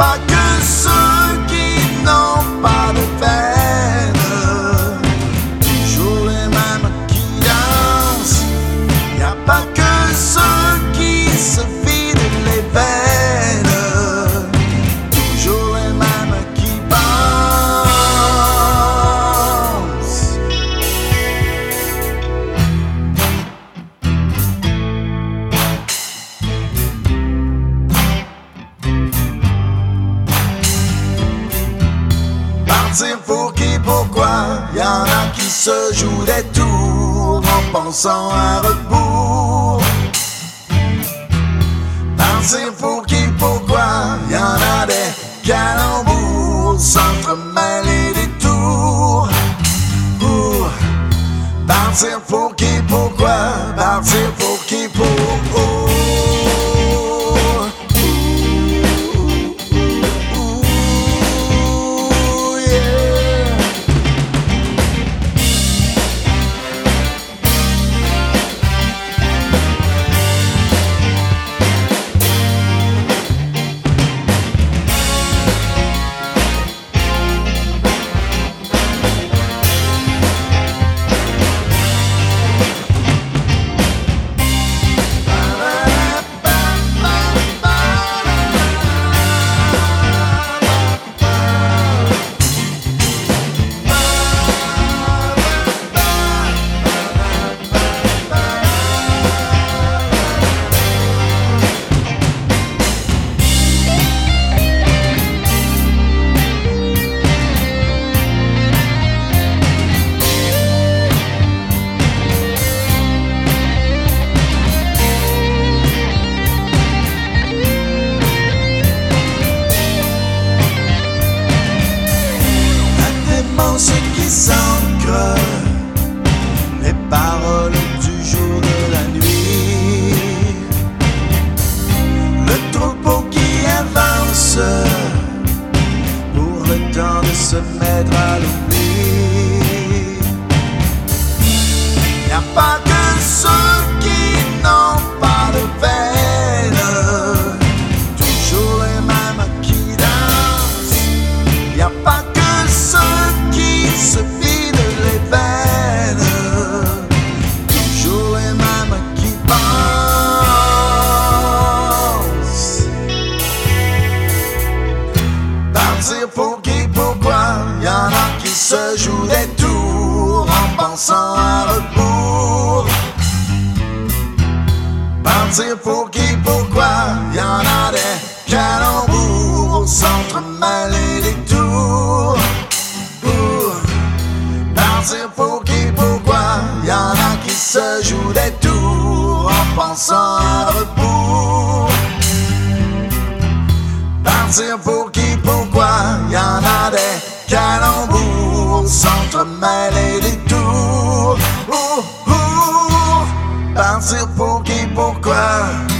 pas que ceux qui n'ont pas Partir pour qui, pourquoi? Y en a qui se jouent des tours en pensant à rebours. Partir pour qui, pourquoi? Y en a des calembours s'entremêler des tours. Pour partir pour Partir pour qui, pourquoi Y en a qui se jouent des tours en pensant à rebours. Partir pour qui, pourquoi Y en a des calembours s'entremêler des tours. Pour partir pour qui, pourquoi Y en a qui se jouent des tours en pensant à rebours. Partir pour qui, pourquoi Parce pour qui, pourquoi.